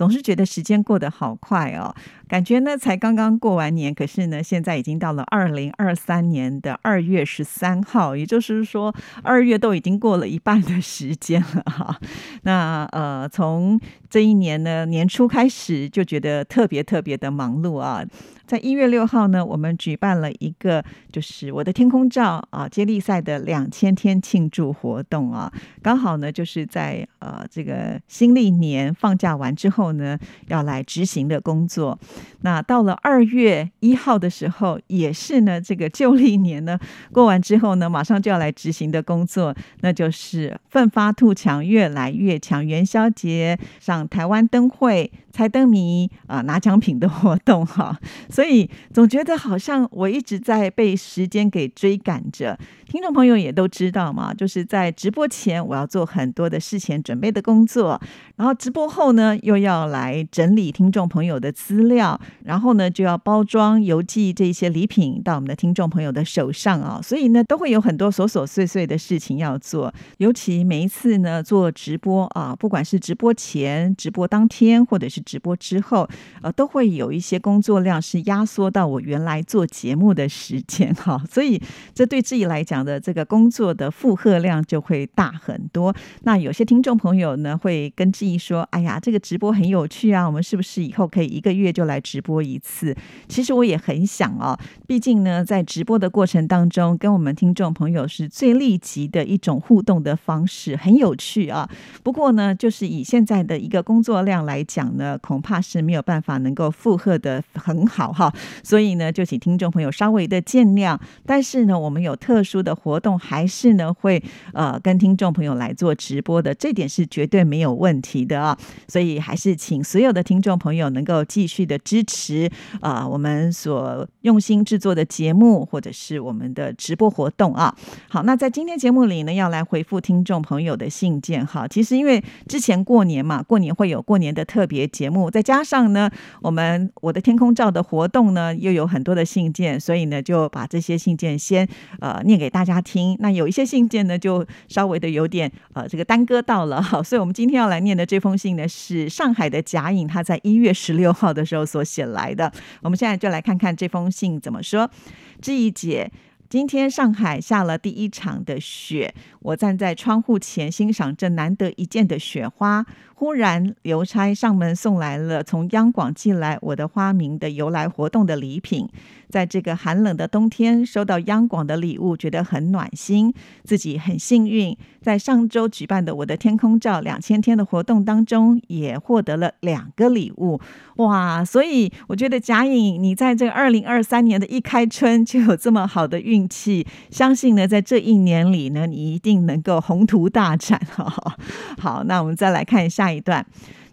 总是觉得时间过得好快哦，感觉呢才刚刚过完年，可是呢现在已经到了二零二三年的二月十三号，也就是说二月都已经过了一半的时间了哈。那呃，从这一年呢年初开始就觉得特别特别的忙碌啊。在一月六号呢，我们举办了一个就是我的天空照啊接力赛的两千天庆祝活动啊，刚好呢就是在呃这个新历年放假完之后呢，要来执行的工作。那到了二月一号的时候，也是呢这个旧历年呢过完之后呢，马上就要来执行的工作，那就是奋发图强，越来越强元宵节上台湾灯会。猜灯谜啊，拿奖品的活动哈，所以总觉得好像我一直在被时间给追赶着。听众朋友也都知道嘛，就是在直播前我要做很多的事前准备的工作，然后直播后呢又要来整理听众朋友的资料，然后呢就要包装邮寄这些礼品到我们的听众朋友的手上啊，所以呢都会有很多琐琐碎碎的事情要做。尤其每一次呢做直播啊，不管是直播前、直播当天，或者是直播之后，呃，都会有一些工作量是压缩到我原来做节目的时间哈，所以这对自己来讲。的这个工作的负荷量就会大很多。那有些听众朋友呢，会跟志毅说：“哎呀，这个直播很有趣啊，我们是不是以后可以一个月就来直播一次？”其实我也很想哦，毕竟呢，在直播的过程当中，跟我们听众朋友是最立即的一种互动的方式，很有趣啊。不过呢，就是以现在的一个工作量来讲呢，恐怕是没有办法能够负荷的很好哈。所以呢，就请听众朋友稍微的见谅。但是呢，我们有特殊的。活动还是呢会呃跟听众朋友来做直播的，这点是绝对没有问题的啊！所以还是请所有的听众朋友能够继续的支持啊我们所用心制作的节目或者是我们的直播活动啊。好，那在今天节目里呢，要来回复听众朋友的信件哈。其实因为之前过年嘛，过年会有过年的特别节目，再加上呢我们我的天空照的活动呢又有很多的信件，所以呢就把这些信件先呃念给大。家听，那有一些信件呢，就稍微的有点呃，这个耽搁到了哈，所以我们今天要来念的这封信呢，是上海的贾颖他在一月十六号的时候所写来的。我们现在就来看看这封信怎么说。志毅姐。今天上海下了第一场的雪，我站在窗户前欣赏这难得一见的雪花。忽然，邮差上门送来了从央广寄来我的花名的由来活动的礼品。在这个寒冷的冬天，收到央广的礼物，觉得很暖心，自己很幸运。在上周举办的我的天空照两千天的活动当中，也获得了两个礼物。哇！所以我觉得贾颖，你在这个二零二三年的一开春就有这么好的运。气，相信呢，在这一年里呢，你一定能够宏图大展。好，那我们再来看一下一段。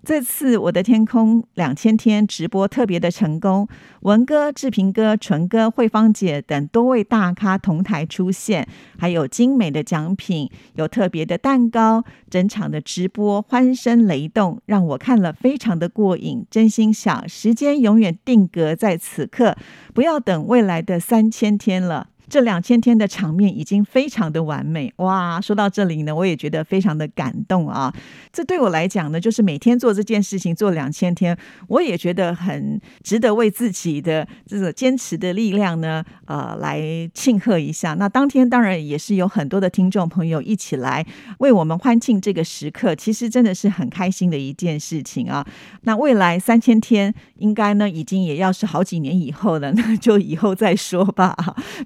这次我的天空两千天直播特别的成功，文哥、志平哥、纯哥、慧芳姐等多位大咖同台出现，还有精美的奖品，有特别的蛋糕，整场的直播欢声雷动，让我看了非常的过瘾。真心想，时间永远定格在此刻，不要等未来的三千天了。这两千天的场面已经非常的完美哇！说到这里呢，我也觉得非常的感动啊。这对我来讲呢，就是每天做这件事情做两千天，我也觉得很值得为自己的这个坚持的力量呢，呃，来庆贺一下。那当天当然也是有很多的听众朋友一起来为我们欢庆这个时刻，其实真的是很开心的一件事情啊。那未来三千天应该呢，已经也要是好几年以后了，那就以后再说吧。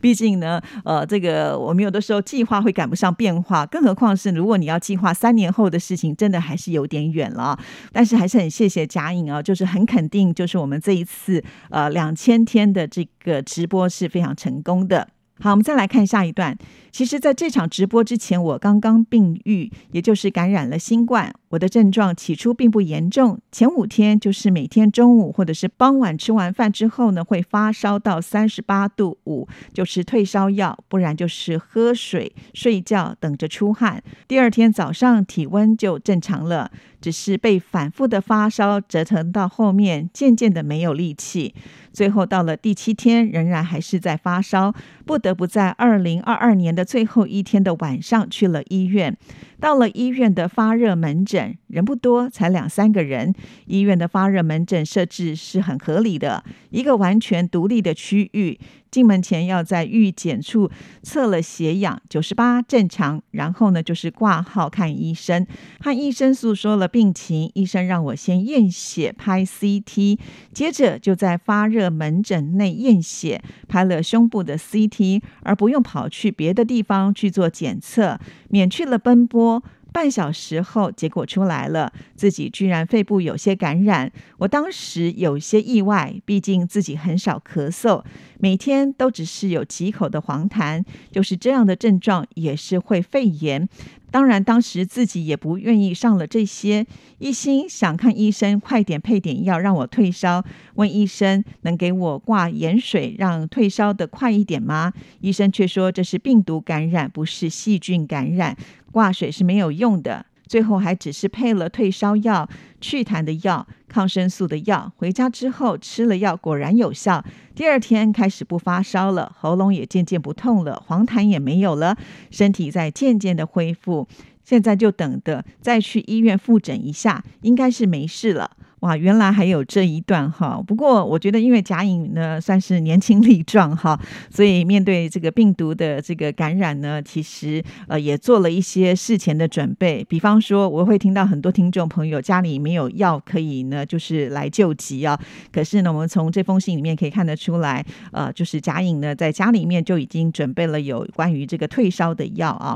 毕竟。呢，呃，这个我们有的时候计划会赶不上变化，更何况是如果你要计划三年后的事情，真的还是有点远了。但是还是很谢谢贾颖啊，就是很肯定，就是我们这一次呃两千天的这个直播是非常成功的。好，我们再来看下一段。其实，在这场直播之前，我刚刚病愈，也就是感染了新冠。我的症状起初并不严重，前五天就是每天中午或者是傍晚吃完饭之后呢，会发烧到三十八度五，就吃退烧药，不然就是喝水、睡觉，等着出汗。第二天早上体温就正常了，只是被反复的发烧折腾到后面，渐渐的没有力气。最后到了第七天，仍然还是在发烧，不得不在二零二二年的最后一天的晚上去了医院。到了医院的发热门诊，人不多，才两三个人。医院的发热门诊设置是很合理的，一个完全独立的区域。进门前要在预检处测了血氧，九十八正常，然后呢就是挂号看医生，和医生诉说了病情。医生让我先验血拍 CT，接着就在发热门诊内验血，拍了胸部的 CT，而不用跑去别的地方去做检测，免去了奔波。半小时后，结果出来了，自己居然肺部有些感染。我当时有些意外，毕竟自己很少咳嗽，每天都只是有几口的黄痰，就是这样的症状也是会肺炎。当然，当时自己也不愿意上了这些，一心想看医生，快点配点药让我退烧。问医生能给我挂盐水，让退烧的快一点吗？医生却说这是病毒感染，不是细菌感染。挂水是没有用的，最后还只是配了退烧药、祛痰的药、抗生素的药。回家之后吃了药，果然有效。第二天开始不发烧了，喉咙也渐渐不痛了，黄痰也没有了，身体在渐渐的恢复。现在就等着再去医院复诊一下，应该是没事了。哇，原来还有这一段哈！不过我觉得，因为贾颖呢算是年轻力壮哈，所以面对这个病毒的这个感染呢，其实呃也做了一些事前的准备。比方说，我会听到很多听众朋友家里没有药可以呢，就是来救急啊。可是呢，我们从这封信里面可以看得出来，呃，就是贾颖呢在家里面就已经准备了有关于这个退烧的药啊。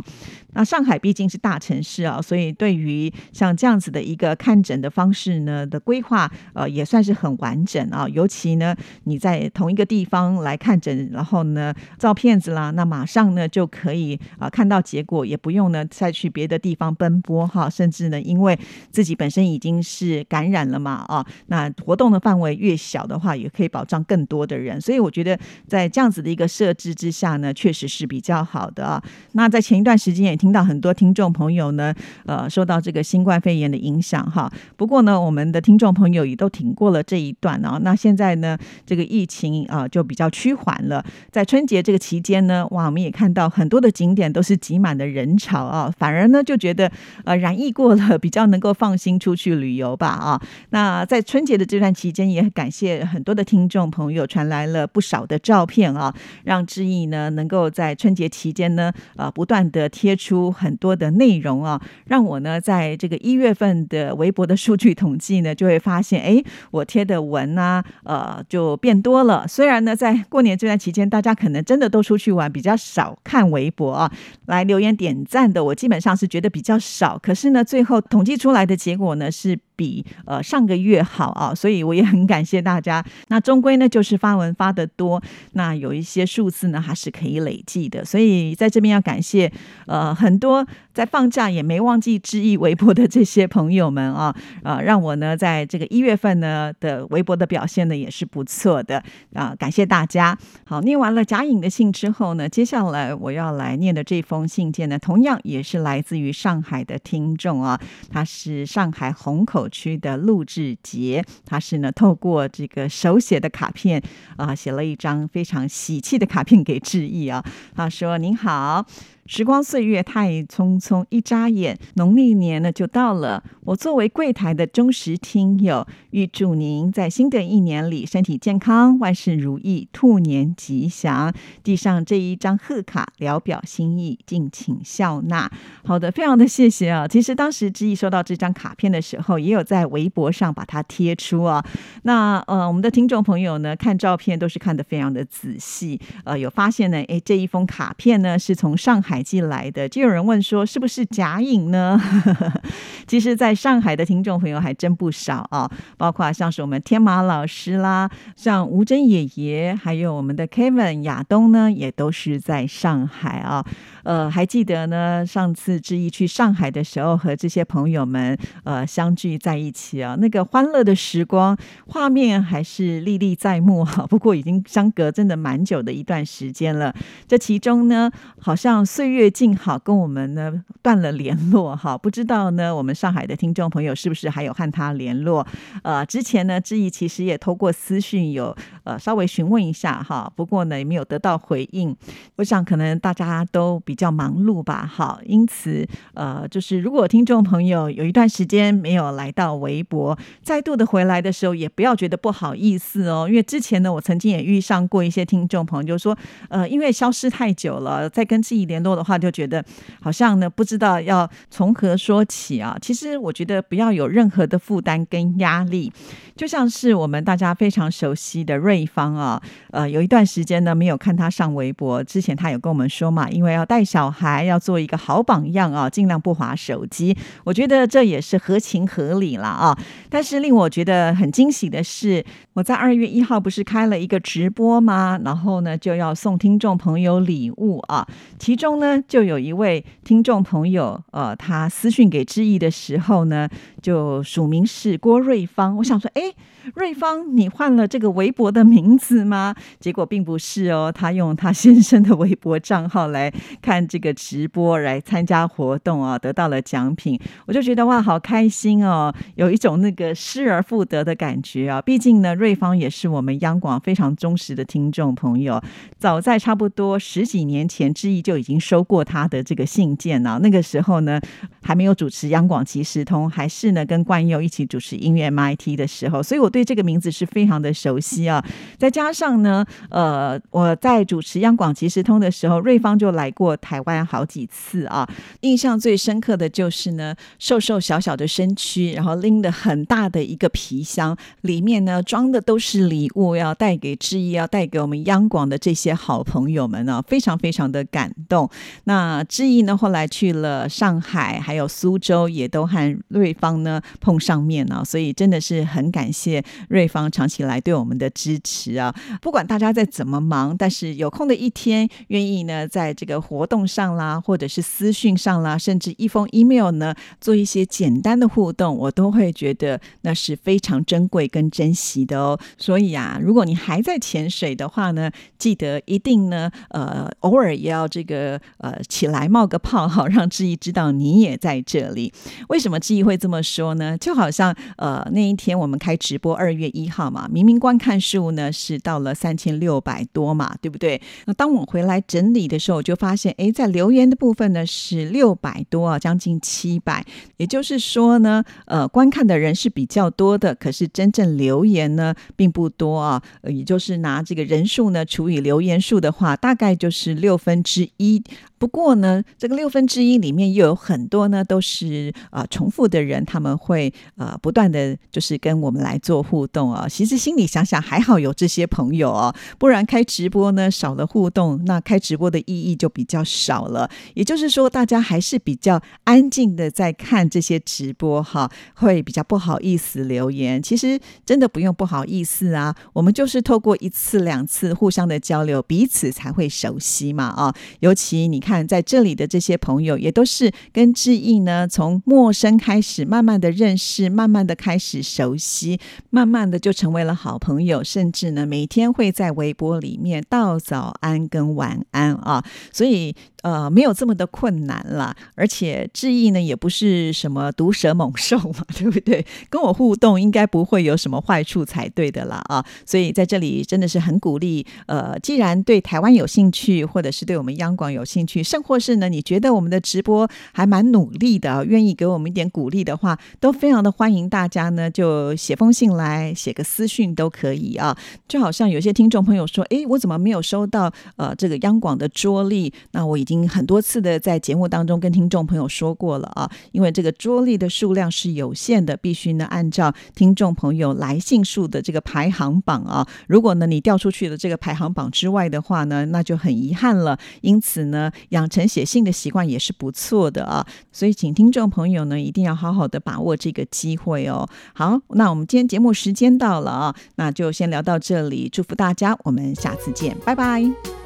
那上海毕竟是大城市啊，所以对于像这样子的一个看诊的方式呢的规。规划呃也算是很完整啊，尤其呢你在同一个地方来看诊，然后呢照片子啦，那马上呢就可以啊看到结果，也不用呢再去别的地方奔波哈，甚至呢因为自己本身已经是感染了嘛啊，那活动的范围越小的话，也可以保障更多的人，所以我觉得在这样子的一个设置之下呢，确实是比较好的啊。那在前一段时间也听到很多听众朋友呢，呃受到这个新冠肺炎的影响哈，不过呢我们的听众。众朋友也都挺过了这一段啊，那现在呢，这个疫情啊就比较趋缓了。在春节这个期间呢，哇，我们也看到很多的景点都是挤满的人潮啊，反而呢就觉得呃染疫过了，比较能够放心出去旅游吧啊。那在春节的这段期间，也感谢很多的听众朋友传来了不少的照片啊，让志毅呢能够在春节期间呢呃不断的贴出很多的内容啊，让我呢在这个一月份的微博的数据统计呢就会。会发现，哎，我贴的文呢，呃，就变多了。虽然呢，在过年这段期间，大家可能真的都出去玩，比较少看微博啊，来留言点赞的，我基本上是觉得比较少。可是呢，最后统计出来的结果呢是。比呃上个月好啊，所以我也很感谢大家。那终归呢，就是发文发的多，那有一些数字呢还是可以累计的。所以在这边要感谢呃很多在放假也没忘记致意微博的这些朋友们啊，呃让我呢在这个一月份呢的微博的表现呢也是不错的啊，感谢大家。好，念完了贾颖的信之后呢，接下来我要来念的这封信件呢，同样也是来自于上海的听众啊，他是上海虹口。区的陆志杰，他是呢透过这个手写的卡片啊，写了一张非常喜气的卡片给志毅啊。他说：“您好。”时光岁月太匆匆，一眨眼，农历年呢就到了。我作为柜台的忠实听友，预祝您在新的一年里身体健康，万事如意，兔年吉祥。递上这一张贺卡，聊表心意，敬请笑纳。好的，非常的谢谢啊。其实当时知意收到这张卡片的时候，也有在微博上把它贴出啊。那呃，我们的听众朋友呢，看照片都是看得非常的仔细，呃，有发现呢，哎，这一封卡片呢是从上海。寄来的，就有人问说是不是假影呢？其实，在上海的听众朋友还真不少啊，包括像是我们天马老师啦，像吴真爷爷，还有我们的 Kevin 亚东呢，也都是在上海啊。呃，还记得呢，上次志毅去上海的时候，和这些朋友们呃相聚在一起啊，那个欢乐的时光画面还是历历在目哈。不过已经相隔真的蛮久的一段时间了，这其中呢，好像岁月静好，跟我们呢断了联络哈。不知道呢，我们上海的听众朋友是不是还有和他联络？呃，之前呢，志毅其实也透过私讯有呃稍微询问一下哈，不过呢也没有得到回应。我想可能大家都比较忙碌吧，好，因此呃，就是如果听众朋友有一段时间没有来到微博，再度的回来的时候，也不要觉得不好意思哦，因为之前呢，我曾经也遇上过一些听众朋友，就说呃，因为消失太久了，再跟自己联络的话，就觉得好像呢不知道要从何说起啊。其实我觉得不要有任何的负担跟压力，就像是我们大家非常熟悉的瑞芳啊，呃，有一段时间呢没有看他上微博。之前他有跟我们说嘛，因为要带小孩，要做一个好榜样啊，尽量不划手机。我觉得这也是合情合理了啊。但是令我觉得很惊喜的是，我在二月一号不是开了一个直播吗？然后呢就要送听众朋友礼物啊。其中呢就有一位听众朋友，呃，他私讯给志毅的时候呢，就署名是郭瑞芳。我想说，哎。瑞芳，你换了这个微博的名字吗？结果并不是哦，他用他先生的微博账号来看这个直播，来参加活动啊，得到了奖品。我就觉得哇，好开心哦，有一种那个失而复得的感觉啊。毕竟呢，瑞芳也是我们央广非常忠实的听众朋友。早在差不多十几年前，志毅就已经收过他的这个信件了。那个时候呢，还没有主持央广即时通，还是呢跟冠佑一起主持音乐 MIT 的时候，所以我。对这个名字是非常的熟悉啊，再加上呢，呃，我在主持央广即时通的时候，瑞芳就来过台湾好几次啊。印象最深刻的就是呢，瘦瘦小小的身躯，然后拎的很大的一个皮箱，里面呢装的都是礼物，要带给志毅，要带给我们央广的这些好朋友们呢，非常非常的感动。那志毅呢，后来去了上海，还有苏州，也都和瑞芳呢碰上面啊，所以真的是很感谢。瑞芳长期以来对我们的支持啊，不管大家再怎么忙，但是有空的一天，愿意呢在这个活动上啦，或者是私讯上啦，甚至一封 email 呢，做一些简单的互动，我都会觉得那是非常珍贵跟珍惜的哦。所以啊，如果你还在潜水的话呢，记得一定呢，呃，偶尔也要这个呃起来冒个泡，好让志毅知道你也在这里。为什么志毅会这么说呢？就好像呃那一天我们开直播。二月一号嘛，明明观看数呢是到了三千六百多嘛，对不对？那当我回来整理的时候，我就发现，哎，在留言的部分呢是六百多啊，将近七百。也就是说呢，呃，观看的人是比较多的，可是真正留言呢并不多啊。也就是拿这个人数呢除以留言数的话，大概就是六分之一。不过呢，这个六分之一里面又有很多呢都是啊重复的人，他们会呃不断的就是跟我们来做。互动啊，其实心里想想还好有这些朋友哦，不然开直播呢少了互动，那开直播的意义就比较少了。也就是说，大家还是比较安静的在看这些直播哈，会比较不好意思留言。其实真的不用不好意思啊，我们就是透过一次两次互相的交流，彼此才会熟悉嘛啊。尤其你看在这里的这些朋友，也都是跟志毅呢从陌生开始，慢慢的认识，慢慢的开始熟悉。慢慢的就成为了好朋友，甚至呢每天会在微博里面道早安跟晚安啊，所以。呃，没有这么的困难了，而且志毅呢也不是什么毒蛇猛兽嘛，对不对？跟我互动应该不会有什么坏处才对的啦啊！所以在这里真的是很鼓励，呃，既然对台湾有兴趣，或者是对我们央广有兴趣，甚或是呢你觉得我们的直播还蛮努力的，愿意给我们一点鼓励的话，都非常的欢迎大家呢，就写封信来，写个私讯都可以啊。就好像有些听众朋友说，哎，我怎么没有收到呃这个央广的桌历？那我已经。很多次的在节目当中跟听众朋友说过了啊，因为这个桌历的数量是有限的，必须呢按照听众朋友来信数的这个排行榜啊。如果呢你掉出去的这个排行榜之外的话呢，那就很遗憾了。因此呢，养成写信的习惯也是不错的啊。所以请听众朋友呢一定要好好的把握这个机会哦。好，那我们今天节目时间到了啊，那就先聊到这里，祝福大家，我们下次见，拜拜。